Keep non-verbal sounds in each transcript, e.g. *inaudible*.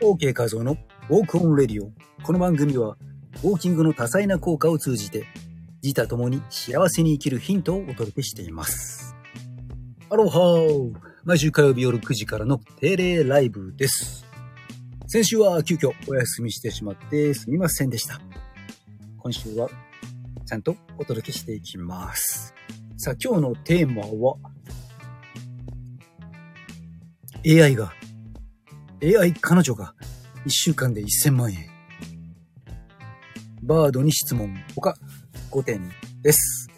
OK 画像のウォークオンレディオ。この番組は、ウォーキングの多彩な効果を通じて、自他共に幸せに生きるヒントをお届けしています。アロハー毎週火曜日夜9時からの定例ライブです。先週は急遽お休みしてしまってすみませんでした。今週はちゃんとお届けしていきます。さあ今日のテーマは AI が AI 彼女が1週間で1000万円。バードに質問、他5点です。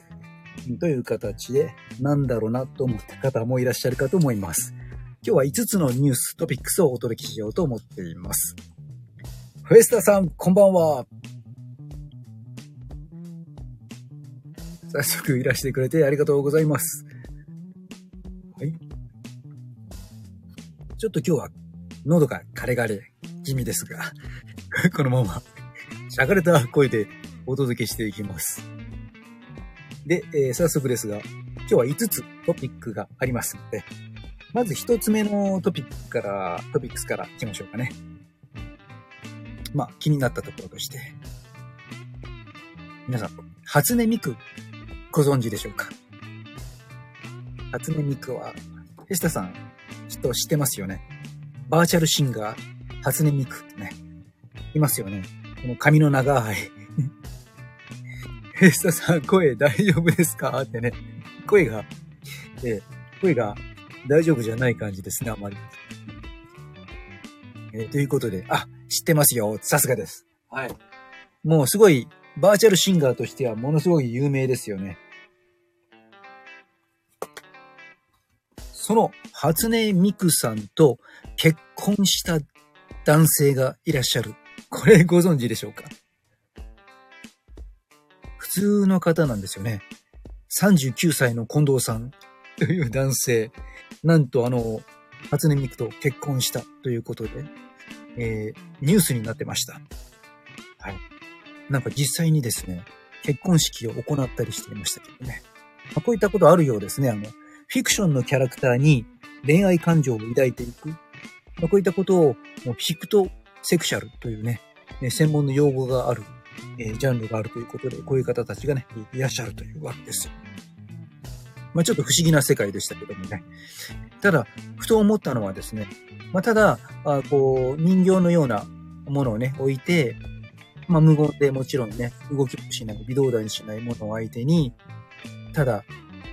という形で、なんだろうなと思った方もいらっしゃるかと思います。今日は5つのニュース、トピックスをお届けしようと思っています。フェスタさん、こんばんは。早速いらしてくれてありがとうございます。はい。ちょっと今日は喉がカレガレ気味ですが、*laughs* このまま、しゃがれた声でお届けしていきます。で、えー早速ですが、今日は5つトピックがありますので、まず1つ目のトピックから、トピックスから行きましょうかね。まあ、気になったところとして、皆さん、初音ミク、ご存知でしょうか？初音ミクは、フェスタさん、きっと知ってますよね？バーチャルシンガー、初音ミクってね、いますよね。この髪の長い。フェスタさん、声大丈夫ですか？ってね。声が、えー声が大丈夫じゃない感じですね、あまり。えーということで、あ、知ってますよ。さすがです。はい。もうすごい、バーチャルシンガーとしてはものすごい有名ですよね。その初音ミクさんと結婚した男性がいらっしゃる。これご存知でしょうか？普通の方なんですよね。39歳の近藤さんという男性。なんとあの、初音ミクと結婚したということで、えーニュースになってました。はい。なんか実際にですね、結婚式を行ったりしていましたけどね。まあこういったことあるようですね。あの、フィクションのキャラクターに恋愛感情を抱いていく。まあこういったことを、もうフィクトセクシャルというね、ね専門の用語がある、えージャンルがあるということで、こういう方たちがね、いらっしゃるというわけです。まあちょっと不思議な世界でしたけどもね。ただ、ふと思ったのはですね、まあただ、あこう、人形のようなものをね、置いて、まあ無言でもちろんね、動きもしない、微動だにしないものを相手に、ただ、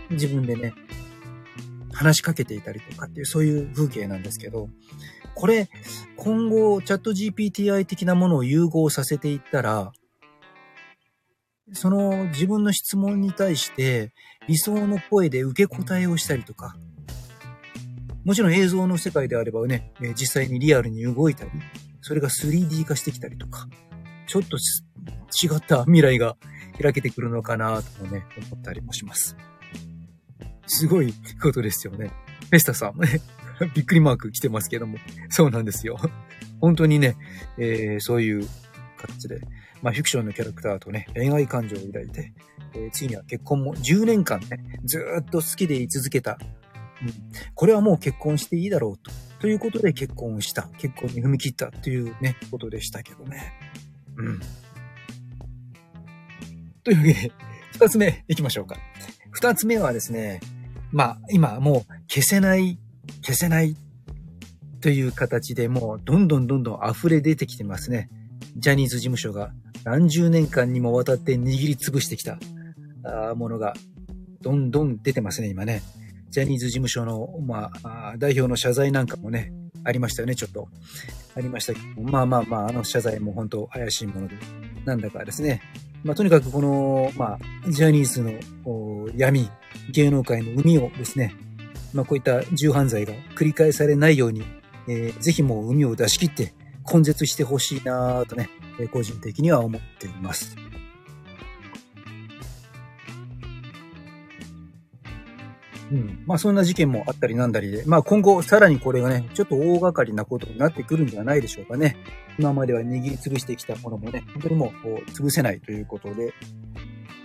自分でね、話しかけていたりとかっていう、そういう風景なんですけど、これ、今後、チャット GPTI 的なものを融合させていったら、その自分の質問に対して理想の声で受け答えをしたりとか、もちろん映像の世界であればね、実際にリアルに動いたり、それが 3D 化してきたりとか、ちょっと違った未来が開けてくるのかなともね、思ったりもします。すごいことですよね。フェスタさん、ね、*laughs* びっくりマーク来てますけども、そうなんですよ。本当にね、えーそういう形で、まあ、フィクションのキャラクターとね、恋愛感情を抱いて、えー次には結婚も10年間ね、ずっと好きでい続けた。うん、これはもう結婚していいだろうと。ということで結婚した。結婚に踏み切ったっていうね、ことでしたけどね。うん。というわけで、二つ目行きましょうか。二つ目はですね、まあ、今もう消せない、消せないという形でもうどんどんどんどん溢れ出てきてますね。ジャニーズ事務所が何十年間にもわたって握りつぶしてきたものがどんどん出てますね、今ね。ジャニーズ事務所の、まあ、代表の謝罪なんかもね、ありましたよね、ちょっと。ありましたけど、まあまあまあ、あの謝罪も本当怪しいもので、なんだかですね。まあとにかくこの、まあ、ジャニーズの闇、芸能界の海をですね、まあこういった重犯罪が繰り返されないように、えーぜひもう海を出し切って根絶してほしいなとね、えー個人的には思っています。うん。まあそんな事件もあったりなんだりで、まあ今後さらにこれがね、ちょっと大掛かりなことになってくるんじゃないでしょうかね。今までは握りつぶしてきたものもね、本当にもう潰せないということで、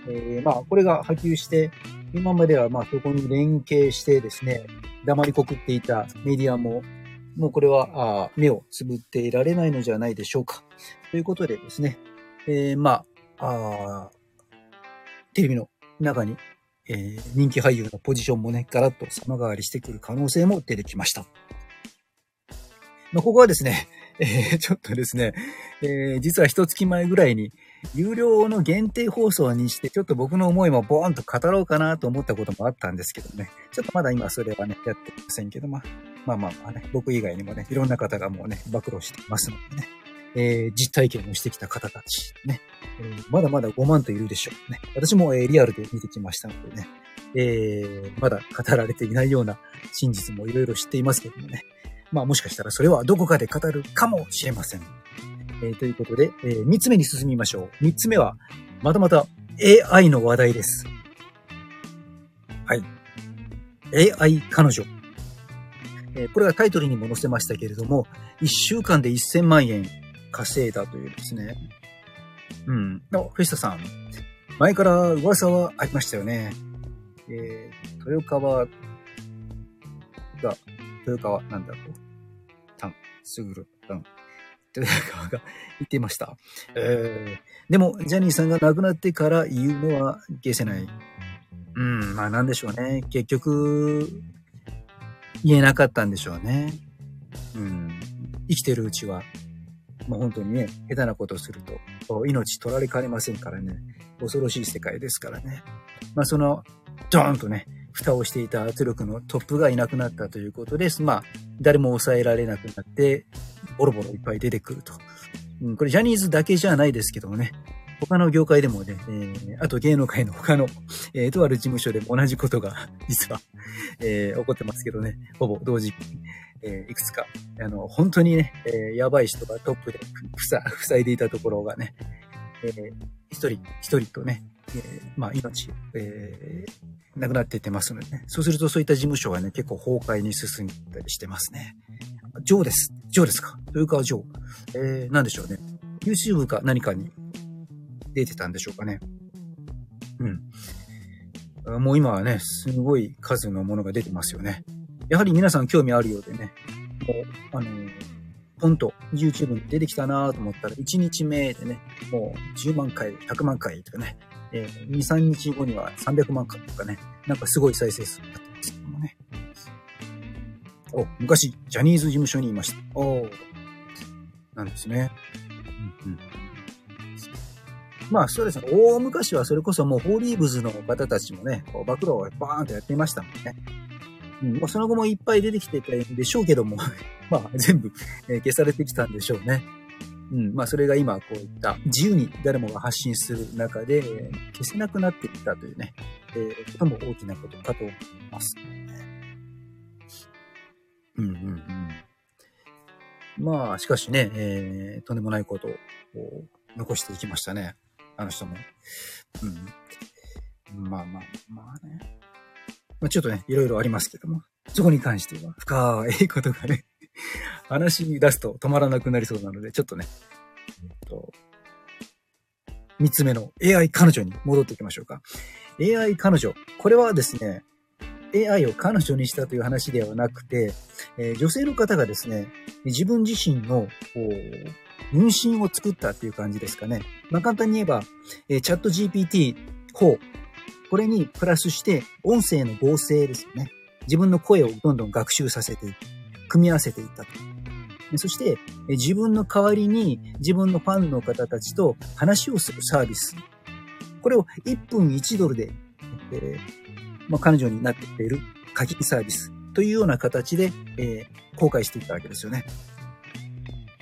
えーまあこれが波及して、今まではまあそこに連携してですね、黙りこくっていたメディアも、もうこれは、あ目をつぶっていられないのじゃないでしょうか。ということでですね、えー、まあ、あテレビの中に、えー、人気俳優のポジションもね、ガラッと様変わりしてくる可能性も出てきました。まあ、ここはですね、えー、ちょっとですね、えー、実は一月前ぐらいに、有料の限定放送にして、ちょっと僕の思いもボーンと語ろうかなと思ったこともあったんですけどね。ちょっとまだ今それはね、やってませんけど、まあ、まあまあまあね、僕以外にもね、いろんな方がもうね、暴露していますのでね。えー、実体験をしてきた方たち、ね、えー、まだまだ5万といるでしょうね。私も、えー、リアルで見てきましたのでね、えー、まだ語られていないような真実もいろいろ知っていますけどもね。まあもしかしたらそれはどこかで語るかもしれません。えー、ということで、えー、3つ目に進みましょう。3つ目は、またまた AI の話題です。はい。AI 彼女。えー、これがタイトルにも載せましたけれども、1週間で1000万円稼いだというですね。うん。フェスタさん。前から噂はありましたよね。えー、豊川が、豊川なんだろう。タン、すぐる、タン。豊川が言っていました。えー、でも、ジャニーさんが亡くなってから言うのは消せない。うん、まあなんでしょうね。結局、言えなかったんでしょうね。うん。生きてるうちは、もう本当にね、下手なことをすると、命取られかねませんからね。恐ろしい世界ですからね。まあその、ドーンとね、蓋をしていた圧力のトップがいなくなったということです。まあ、誰も抑えられなくなって、ボロボロいっぱい出てくると。うん、これジャニーズだけじゃないですけどもね、他の業界でもね、えー、あと芸能界の他の、えー、とある事務所でも同じことが実は、えー、起こってますけどね、ほぼ同時に、えー、いくつか、あの、本当にね、えー、やばい人がトップで塞いでいたところがね、えー、一人一人とね、えー、まあ命、えー、亡くなっていってますのでね、そうするとそういった事務所はね、結構崩壊に進んだりしてますね。ジョーです。ジョーですか？というかジョー。えー、なんでしょうね。YouTube か何かに出てたんでしょうかね。うん。もう今はね、すごい数のものが出てますよね。やはり皆さん興味あるようでね、もう、あのー、ポンと YouTube に出てきたなと思ったら、1日目でね、もう10万回、100万回とかね、えー、2、3日後には300万回とかね、なんかすごい再生数になって。お、昔、ジャニーズ事務所にいました。おなんですね。うんうんまあそうですね。大昔はそれこそもうホーリーブズの方たちもね、こう暴露をバーンとやっていましたもんね。うん、まあ、その後もいっぱい出てきてたんでしょうけども *laughs* まあ全部、えー、消されてきたんでしょうね。うん、まあそれが今こういった自由に誰もが発信する中で、えー、消せなくなってきたというね、えー、ことも大きなことかと思います。うんうんうん。まあしかしね、えー、とんでもないことを残していきましたね。あの人も。うん。まあまあ、まあね。まあちょっとね、いろいろありますけども、そこに関しては深いことがね、話に出すと止まらなくなりそうなので、ちょっとね、えっと、三つ目の AI 彼女に戻っていきましょうか。AI 彼女。これはですね、AI を彼女にしたという話ではなくて、えー、女性の方がですね、自分自身の、分身を作ったっていう感じですかね。まあ、簡単に言えば、えー、チャット GPT4、これにプラスして音声の合成ですよね。自分の声をどんどん学習させていく。組み合わせていったと。そして、自分の代わりに自分のファンの方たちと話をするサービス。これを1分1ドルで、えー、まあ、彼女になってくれる課金サービスというような形で、えー、公開していったわけですよね。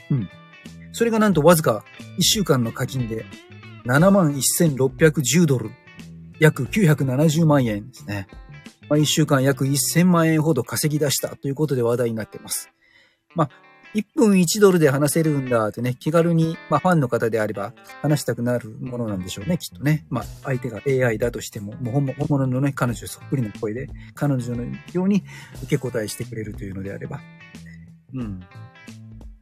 うん。それがなんとわずか1週間の課金で71,610ドル、約970万円ですね。まあ、1週間約1000万円ほど稼ぎ出したということで話題になっています。まあ、1分1ドルで話せるんだってね、気軽に、まあ、ファンの方であれば話したくなるものなんでしょうね、きっとね。まあ、相手が AI だとしても、もう本物のね、彼女そっくりの声で、彼女のように受け答えしてくれるというのであれば。うん。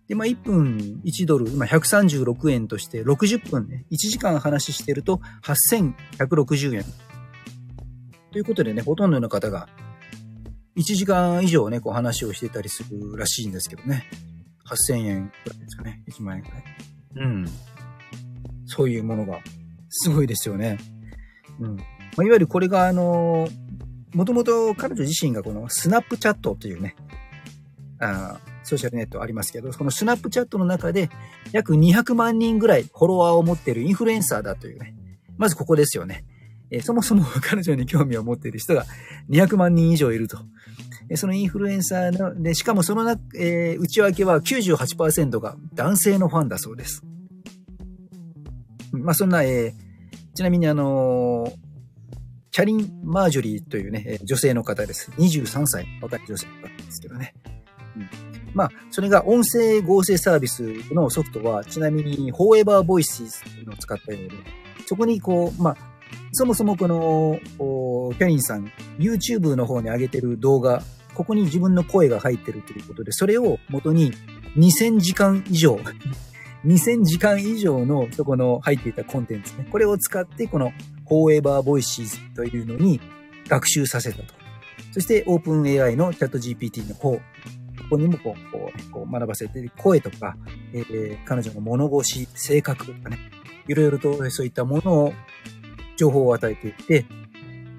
で、まあ、1分1ドル、今136円として60分ね、1時間話してると8160円。ということでね、ほとんどの方が1時間以上ね、こう話をしてたりするらしいんですけどね。8000円くらいですかね。1万円くらい。うん。そういうものが、すごいですよね。うん。まあ、いわゆるこれがあのもともと彼女自身がこのスナップチャットというね、あソーシャルネットありますけど、このスナップチャットの中で約200万人ぐらいフォロワーを持っているインフルエンサーだというね。まずここですよね。えー、そもそも彼女に興味を持っている人が200万人以上いると。そのインフルエンサーの、で、しかもそのな、えー、内訳は98%が男性のファンだそうです。まあ、そんな、えー、ちなみにあのー、キャリン・マージョリーというね、女性の方です。23歳、若い女性の方ですけどね。うん、まあ、それが音声合成サービスのソフトは、ちなみに、フォーエバーボイスいうのを使ったようで、そこにこう、まあ、そもそもこの、キャリンさん、YouTube の方に上げてる動画、ここに自分の声が入ってるということで、それを元に2000時間以上、*laughs* 2000時間以上のそこの入っていたコンテンツね。これを使って、この Forever Voices というのに学習させたと。そして OpenAI の ChatGPT の方、ここにもこう、こうこう学ばせて、声とか、えー、彼女の物腰、性格とかね、いろいろとそういったものを、情報を与えていって、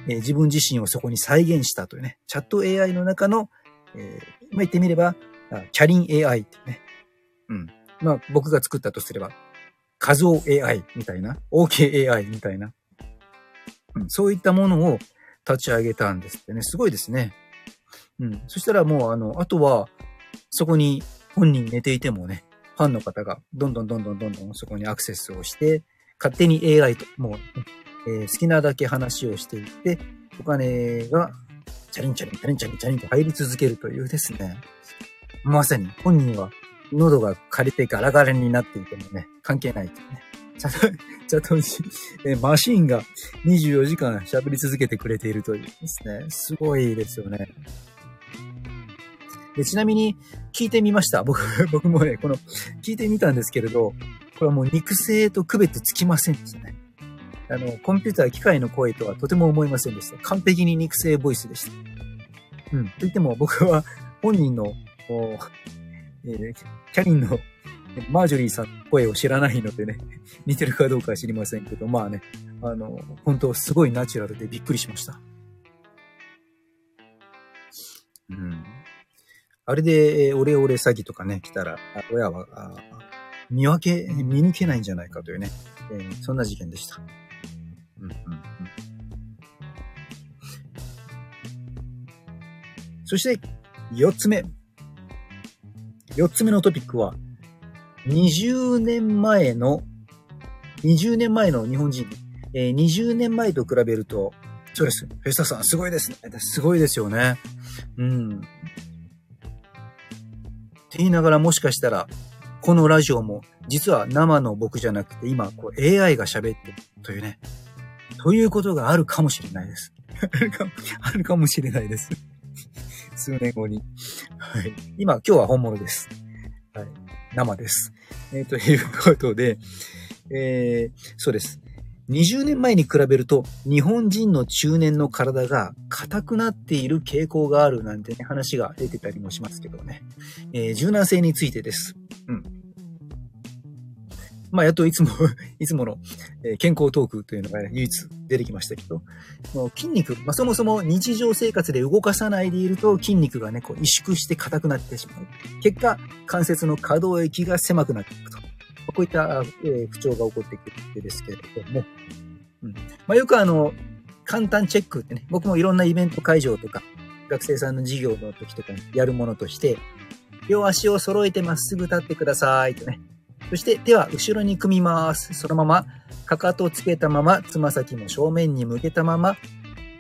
えー、自分自身をそこに再現したというね、チャット AI の中の、えー、今言ってみれば、キャリン AI っていうね、うん。まあ僕が作ったとすれば、画像 AI みたいな、OKAI みたいな、うん、そういったものを立ち上げたんですってね。すごいですね。うん。そしたらもう、あの、あとは、そこに本人寝ていてもね、ファンの方がどんどんどんどんどんどんそこにアクセスをして、勝手に AI と、もう、えー、好きなだけ話をしていって、お金がチャリンチャリン、チャリンチャリン、チャリンと入り続けるというですね。まさに本人は喉が枯れてガラガラになっていてもね、関係ないというね。チャト、チャトえマシーンが24時間喋り続けてくれているというですね。すごいですよね。でちなみに聞いてみました。僕、*laughs* 僕もね、この、聞いてみたんですけれど、これはもう肉声と区別つきませんでしたね。あの、コンピューター、機械の声とはとても思いませんでした。完璧に肉声ボイスでした。うん。と言っても僕は本人の、えー、キャリンのマージョリーさんの声を知らないのでね、*laughs* 似てるかどうかは知りませんけど、まあね、あの、本当すごいナチュラルでびっくりしました。うん。あれで、オレオレ詐欺とかね、来たら、親は、見分け、見抜けないんじゃないかというね、えー、そんな事件でした。うんうんうん、そして、四つ目。四つ目のトピックは、20年前の、20年前の日本人、えー、20年前と比べると、そうです。フェスタさん、すごいですね。すごいですよね。うん。って言いながらもしかしたら、このラジオも、実は生の僕じゃなくて、今、こう AI が喋ってるというね。ということがあるかもしれないです。*laughs* あるかもしれないです。*laughs* 数年後に。はい。今、今日は本物です。はい。生です。えー、ということで、えー、そうです。20年前に比べると日本人の中年の体が硬くなっている傾向があるなんてね、話が出てたりもしますけどね。えー、柔軟性についてです。うん。まあ、やっといつも *laughs* いつもの、え健康トークというのが、ね、唯一出てきましたけど、もう筋肉、まあ、そもそも日常生活で動かさないでいると筋肉がね、こう萎縮して硬くなってしまう。結果、関節の可動域が狭くなっていくと。こういった、え、不調が起こってくるわけですけれども、うん。まあ、よくあの、簡単チェックってね、僕もいろんなイベント会場とか、学生さんの授業の時とかにやるものとして、両足を揃えてまっすぐ立ってくださいとね、そして手は後ろに組みます。そのまま、かかとをつけたまま、つま先も正面に向けたまま、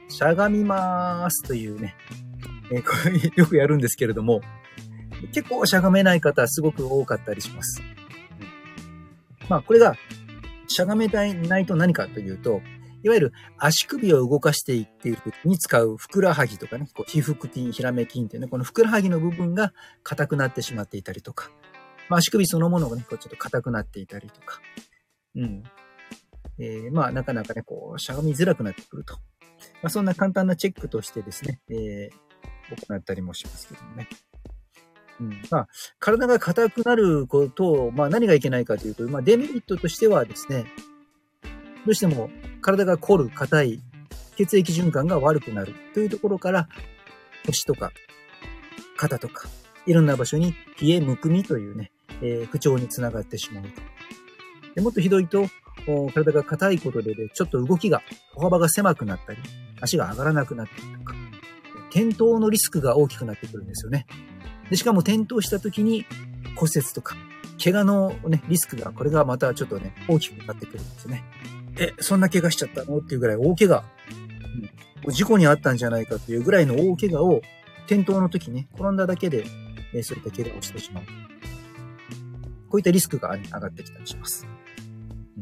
しゃがみますというね、えー、これよくやるんですけれども、結構しゃがめない方すごく多かったりします。まあ、これが、しゃがめないと何かというと、いわゆる足首を動かしていっている時に使うふくらはぎとかね、こう皮腹筋、ひらめ筋っていうね、このふくらはぎの部分が硬くなってしまっていたりとか、まあ、足首そのものがね、こうちょっと硬くなっていたりとか、うん。えー、まあ、なかなかね、こう、しゃがみづらくなってくると。まあ、そんな簡単なチェックとしてですね、えー、行ったりもしますけどもね。うん、まあ、体が硬くなることを、まあ何がいけないかというと、まあデメリットとしてはですね、どうしても体が凝る、硬い、血液循環が悪くなるというところから、腰とか肩とか、いろんな場所に冷え、むくみというね、えー、不調につながってしまうと。でもっとひどいと、体が硬いことで、ちょっと動きが、歩幅が狭くなったり、足が上がらなくなったりとか、転倒のリスクが大きくなってくるんですよね。で、しかも転倒した時に骨折とか、怪我のね、リスクが、これがまたちょっとね、大きくなってくるんですね。え、そんな怪我しちゃったの？っていうぐらい大怪我。うん、事故にあったんじゃないかというぐらいの大怪我を、転倒の時ね、転んだだけで、えそういった怪我をしてしまう。こういったリスクが上がってきたりします。う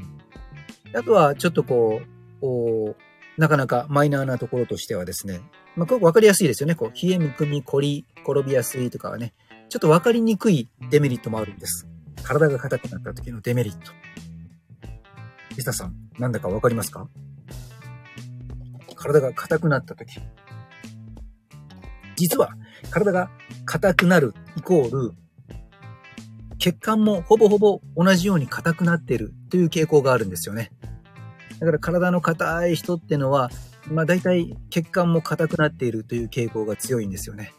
ん、あとは、ちょっとこう、おなかなかマイナーなところとしてはですね、まあ、わかりやすいですよね。こう、冷え、むくみ、凝り、転びやすいとかはね、ちょっとわかりにくいデメリットもあるんです。体が硬くなった時のデメリット。リサさん、なんだかわかりますか？体が硬くなった時。実は、体が硬くなるイコール、血管もほぼほぼ同じように硬くなっているという傾向があるんですよね。だから体の硬い人ってのは、まあ大体血管も硬くなっているという傾向が強いんですよね。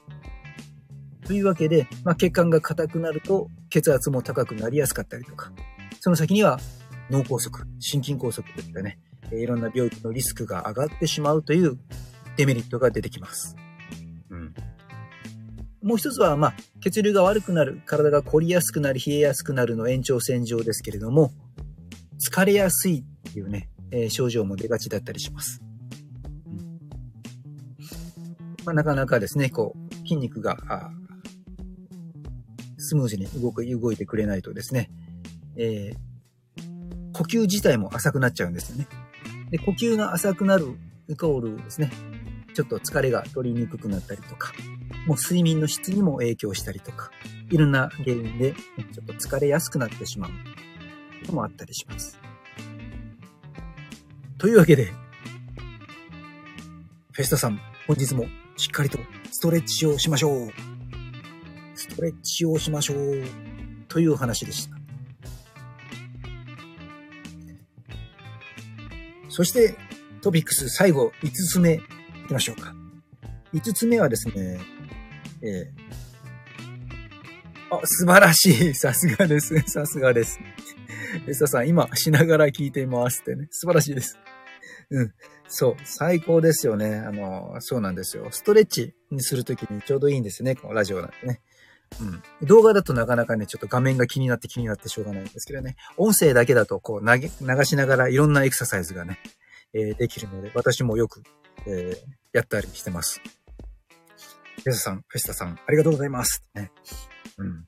というわけで、まあ、血管が硬くなると血圧も高くなりやすかったりとか、その先には脳梗塞、心筋梗塞といったね、いろんな病気のリスクが上がってしまうというデメリットが出てきます。もう一つは、まあ、血流が悪くなる、体が凝りやすくなり、冷えやすくなるの延長線上ですけれども、疲れやすいっていうね、えー、症状も出がちだったりします。うんまあ、なかなかですね、こう、筋肉が、スムーズに動く、動いてくれないとですね、えー、呼吸自体も浅くなっちゃうんですよね。で、呼吸が浅くなるイコールですね、ちょっと疲れが取りにくくなったりとか、もう睡眠の質にも影響したりとか、いろんな原因でちょっと疲れやすくなってしまうこともあったりします。というわけで、フェスタさん、本日もしっかりとストレッチをしましょう。ストレッチをしましょう。という話でした。そして、トピックス最後、5つ目、いきましょうか。5つ目はですね、えー、あ、素晴らしい。*laughs* さすがです。*laughs* さすがです。エスタさん、今、しながら聞いていますってね。素晴らしいです。うん。そう。最高ですよね。あの、そうなんですよ。ストレッチにするときにちょうどいいんですね。このラジオなんてね。うん。動画だとなかなかね、ちょっと画面が気になって気になってしょうがないんですけどね。音声だけだと、こう、投げ、流しながらいろんなエクササイズがね、えー、できるので、私もよく、えー、やったりしてます。フェスタさん、フェスタさん、ありがとうございます。ね。うん。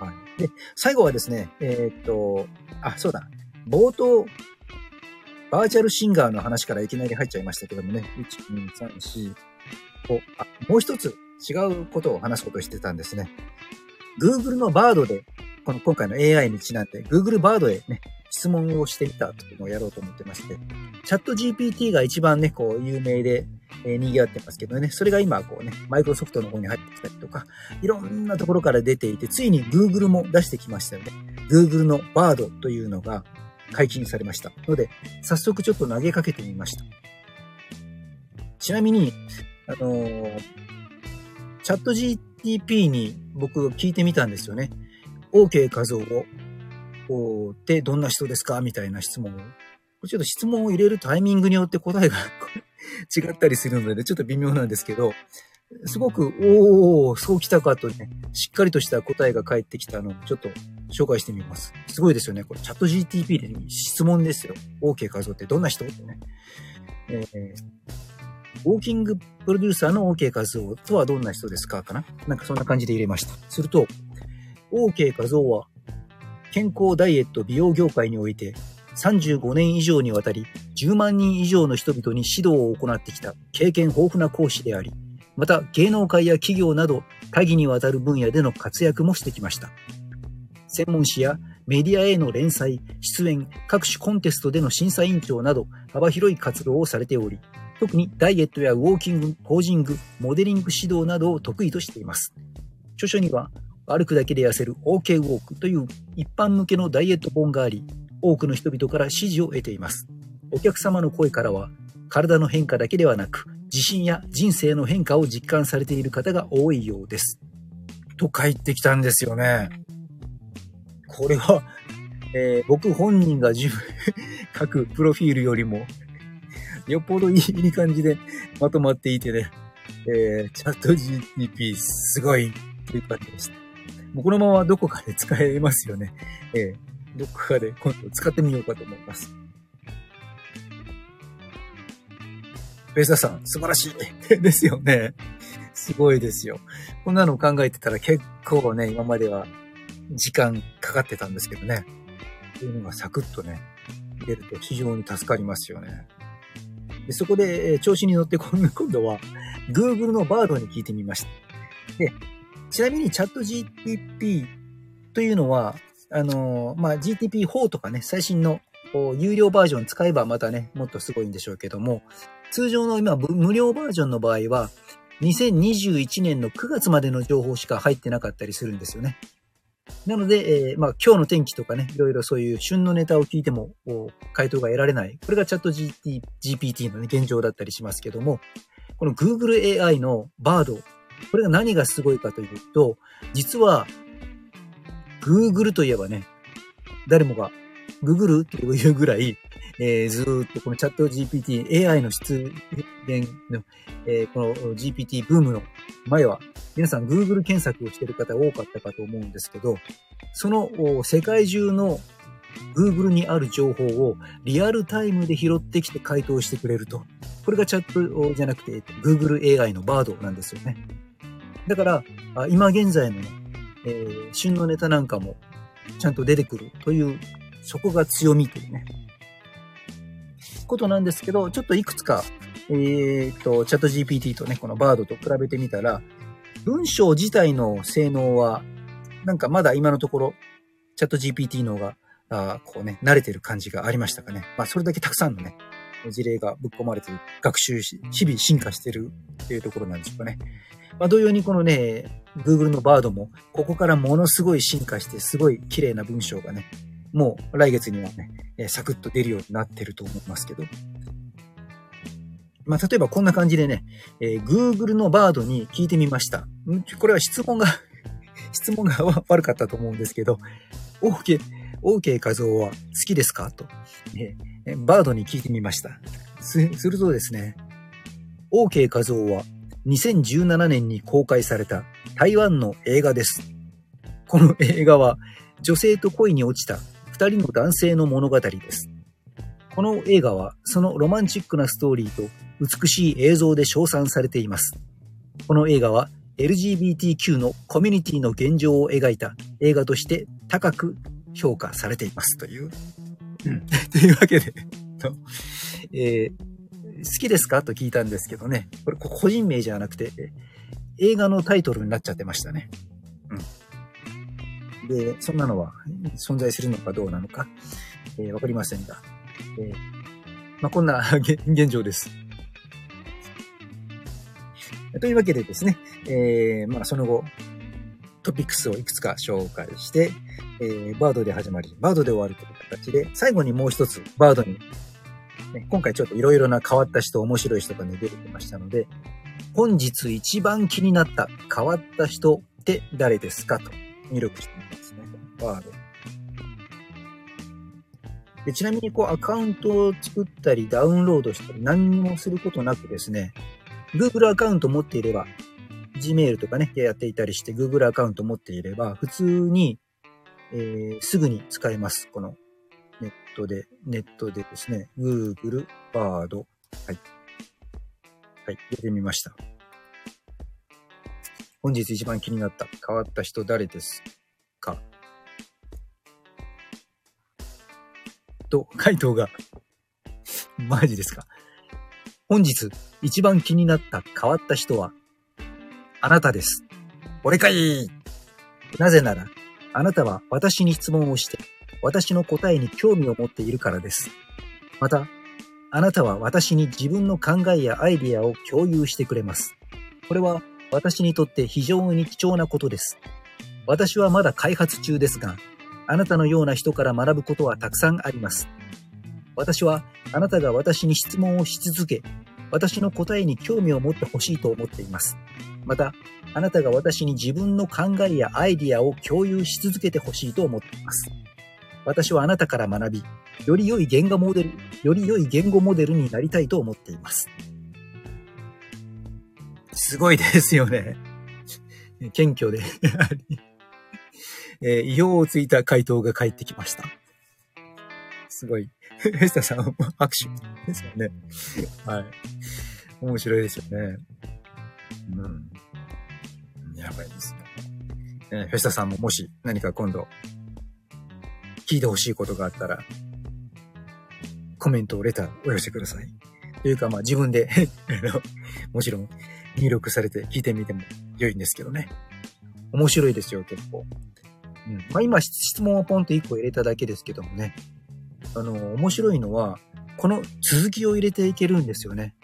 はい。で、最後はですね、えー、っと、あ、そうだ。冒頭、バーチャルシンガーの話からいきなり入っちゃいましたけどもね。1、2、3、4、5。あ、もう一つ違うことを話すことをしてたんですね。Google の Bard で、この今回の AI にちなんで、Google Bard へね、質問をしてみたというのをやろうと思ってまして、チャット GPT が一番ね、こう、有名で、えー、賑わってますけどね、それが今、こうね、マイクロソフトの方に入ってきたりとか、いろんなところから出ていて、ついに Google も出してきましたよね。Google の Bard というのが解禁されました。ので、早速ちょっと投げかけてみました。ちなみに、あのー、チャット GTP に僕聞いてみたんですよね。OK 画像を、ってどんな人ですか？みたいな質問を。ちょっと質問を入れるタイミングによって答えが *laughs* 違ったりするので、ちょっと微妙なんですけど、すごく、おー、そう来たかとね、しっかりとした答えが返ってきたのをちょっと紹介してみます。すごいですよね。これチャット GTP で、質問ですよ。OK 画像ってどんな人？ってね。えー、ウォーキングプロデューサーの OK 画像とはどんな人ですか？かな？なんかそんな感じで入れました。すると、OK 画像は健康ダイエット美容業界において35年以上にわたり10万人以上の人々に指導を行ってきた経験豊富な講師であり、また芸能界や企業など多岐にわたる分野での活躍もしてきました。専門誌やメディアへの連載、出演、各種コンテストでの審査委員長など幅広い活動をされており、特にダイエットやウォーキング、ポージング、モデリング指導などを得意としています。著書には、歩くだけで痩せる OK ウォークという一般向けのダイエット本があり、多くの人々から支持を得ています。お客様の声からは、体の変化だけではなく、自信や人生の変化を実感されている方が多いようです。と書いてきたんですよね。これは、えー僕本人が自分 *laughs* 書くプロフィールよりも、よっぽどいいいい感じでまとまっていてね、えー、チャット GTP すごいという感じでした。もうこのままどこかで使えますよね。えー、どこかで今度使ってみようかと思います。ベーサさん、素晴らしい *laughs* ですよね。すごいですよ。こんなの考えてたら結構ね、今までは時間かかってたんですけどね。こういうのがサクッとね、出ると非常に助かりますよね。でそこで、え調子に乗って今度は Google の Bard に聞いてみました。で、ちなみにチャット GTP というのは、あのーまあ、GTP4 とかね、最新の有料バージョン使えばまたね、もっとすごいんでしょうけども、通常の今、無料バージョンの場合は、2021年の9月までの情報しか入ってなかったりするんですよね。なので、えーまあ、今日の天気とかね、いろいろそういう旬のネタを聞いても、回答が得られない。これがチャット GT GPT の、ね、現状だったりしますけども、この Google AI の Bard、これが何がすごいかというと、実は、Google といえばね、誰もが Google というぐらい、*laughs* えーずーっとこのチャット GPT、AI の出現の、えーこの GPT ブームの前は、皆さん Google 検索をしている方多かったかと思うんですけど、その世界中の Google にある情報をリアルタイムで拾ってきて回答してくれると。これがチャットじゃなくて、Google AI の Bard なんですよね。だから、今現在のね、えー旬のネタなんかもちゃんと出てくるという、そこが強みというね、ことなんですけど、ちょっといくつか、えーっと、チャット GPT とね、この Bard と比べてみたら、文章自体の性能は、なんかまだ今のところ、チャット GPT の方が、あこうね、慣れてる感じがありましたかね。まあ、それだけたくさんのね、事例がぶっ込まれて、学習し、日々進化してるっていうところなんでしょうかね。まあ、同様にこのね、Google の Bard も、ここからものすごい進化して、すごい綺麗な文章がね、もう来月にはね、サクッと出るようになってると思いますけど。まあ、例えばこんな感じでね、えー Google の Bard に聞いてみました。これは質問が、*laughs* 質問が悪かったと思うんですけど、OK、OK 画像は好きですか？と、えーえーバードに聞いてみました。す、するとですね、OK 画像は2017年に公開された台湾の映画です。この映画は女性と恋に落ちた二人の男性の物語です。この映画はそのロマンチックなストーリーと美しい映像で称賛されています。この映画は LGBTQ のコミュニティの現状を描いた映画として高く評価されていますという。うん、*laughs* というわけで、とえー好きですか？と聞いたんですけどね。これこ個人名じゃなくて、え映画のタイトルになっちゃってましたね。うん。で、そんなのは存在するのかどうなのか、えーわかりませんが。えーまあ、こんな現現状です。というわけでですね、えーまあ、その後、トピックスをいくつか紹介して、えーバードで始まり、バードで終わるという形で、最後にもう一つ、バードに、ね、今回ちょっといろいろな変わった人、面白い人がね、出てきましたので、本日一番気になった変わった人って誰ですかと入力してみますね。バード。でちなみに、こう、アカウントを作ったり、ダウンロードしたり、何もすることなくですね、Google アカウント持っていれば、Gmail とかね、やっていたりして、Google アカウント持っていれば、普通に、えーすぐに使えます。この、ネットで、ネットでですね、Google バード。はい。はい、入れてみました。本日一番気になった変わった人誰ですか？と、回答が、*laughs* マジですか？本日一番気になった変わった人は、あなたです。俺かいなぜなら、あなたは私に質問をして、私の答えに興味を持っているからです。また、あなたは私に自分の考えやアイディアを共有してくれます。これは私にとって非常に貴重なことです。私はまだ開発中ですが、あなたのような人から学ぶことはたくさんあります。私はあなたが私に質問をし続け、私の答えに興味を持ってほしいと思っています。また、あなたが私に自分の考えやアイディアを共有し続けてほしいと思っています。私はあなたから学び、より良い言語モデル、より良い言語モデルになりたいと思っています。すごいですよね。謙虚で *laughs* えー、意表をついた回答が返ってきました。すごい。ヘスタさん、拍手ですよね。はい。面白いですよね。うん。やばいですね。えー、フェスタさんももし何か今度聞いてほしいことがあったら、コメントを、レターお寄せください。というか、まあ自分で *laughs* もちろん入力されて聞いてみても良いんですけどね。面白いですよ、結構。うん。まあ今質問をポンと1個入れただけですけどもね。あの、面白いのは、この続きを入れていけるんですよね。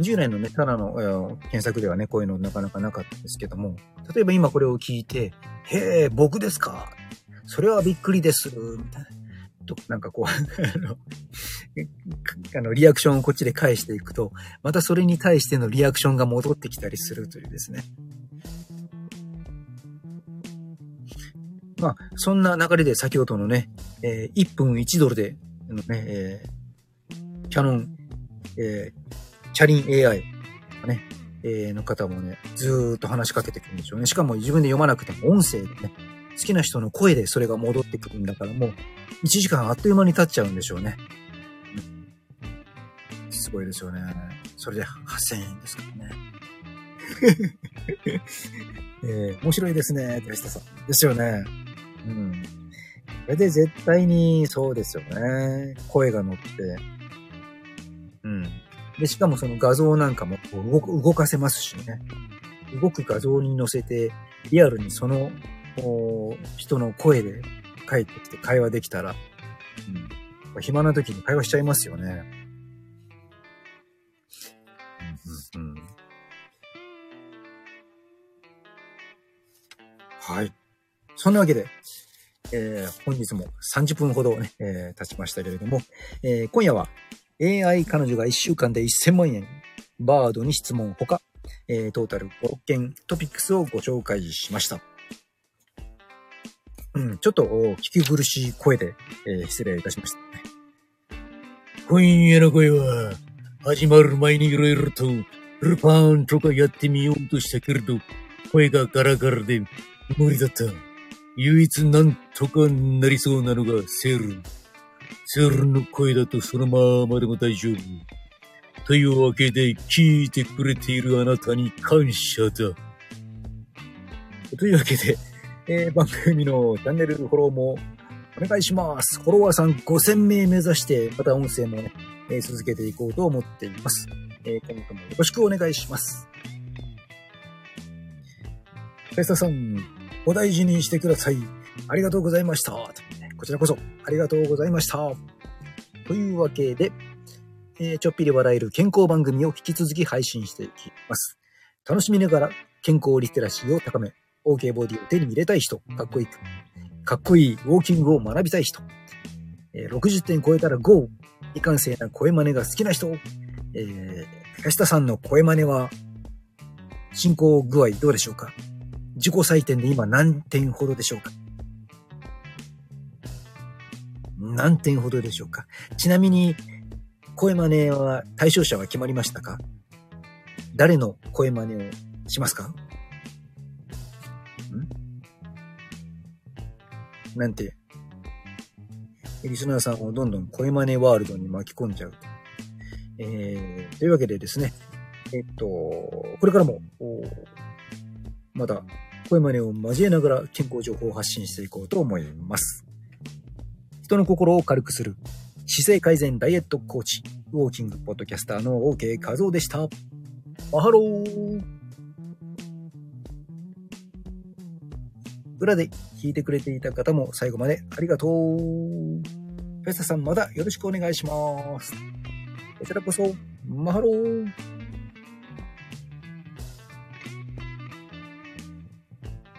従来のね、ただの検索ではね、こういうのなかなかなかったんですけども、例えば今これを聞いて、へえ、僕ですか？それはびっくりです。みたいな。と、なんかこうあの、*laughs* あの、リアクションをこっちで返していくと、またそれに対してのリアクションが戻ってきたりするというですね。まあ、そんな流れで先ほどのね、えー、1分1ドルで、のね、えー、キャノン、えー、チャリン AI とかね、えー、の方もね、ずーっと話しかけてくるんでしょうね。しかも自分で読まなくても音声でね、好きな人の声でそれが戻ってくるんだからもう1時間あっという間に経っちゃうんでしょうね。すごいですよね。それで8000円ですからね。*laughs* えー、面白いですね、テスタさん。ですよね。うん。それで絶対にそうですよね。声が乗って。うん。で、しかもその画像なんかも動く動かせますしね。動く画像に乗せて、リアルにその人の声で帰ってきて会話できたら、うん、暇な時に会話しちゃいますよね。うんうんうん、はい。そんなわけで、えー、本日も30分ほどね、えー、経ちましたけれども、えー、今夜は AI 彼女が1週間で1000万円、バードに質問ほか、えー、トータル5件トピックスをご紹介しました。うん、ちょっと聞き苦しい声で、えー、失礼いたしました、ね。今夜の声は、始まる前にいろいろと、ルパーンとかやってみようとしたけれど、声がガラガラで無理だった。唯一なんとかなりそうなのがセール。セールの声だとそのままでも大丈夫。というわけで聞いてくれているあなたに感謝だ。というわけで、えー、番組のチャンネルフォローもお願いします。フォロワーさん5000名目指して、また音声もね、えー、続けていこうと思っています。えー、今後ともよろしくお願いします。フェスタさん、お大事にしてください。ありがとうございました。こちらこそ、ありがとうございました。というわけで、えー、ちょっぴり笑える健康番組を引き続き配信していきます。楽しみながら健康リテラシーを高め、OK ボディを手に入れたい人、かっこいい、かっこいいウォーキングを学びたい人、えー、60点超えたら GO! 未完成な声真似が好きな人、えー、高下さんの声真似は、進行具合どうでしょうか？自己採点で今何点ほどでしょうか？何点ほどでしょうか？ちなみに、声真似は対象者は決まりましたか？誰の声真似をしますか？ん？なんて、リスナーさんをどんどん声真似ワールドに巻き込んじゃう。えー、というわけでですね、えっと、これからも、まだ声真似を交えながら健康情報を発信していこうと思います。人の心を軽くする姿勢改善ダイエットコーチ、ウォーキングポッドキャスターの OK 画像でした。マハロー裏で聞いてくれていた方も最後までありがとう。フェスタさんまだよろしくお願いします。こちらこそ、マハロー。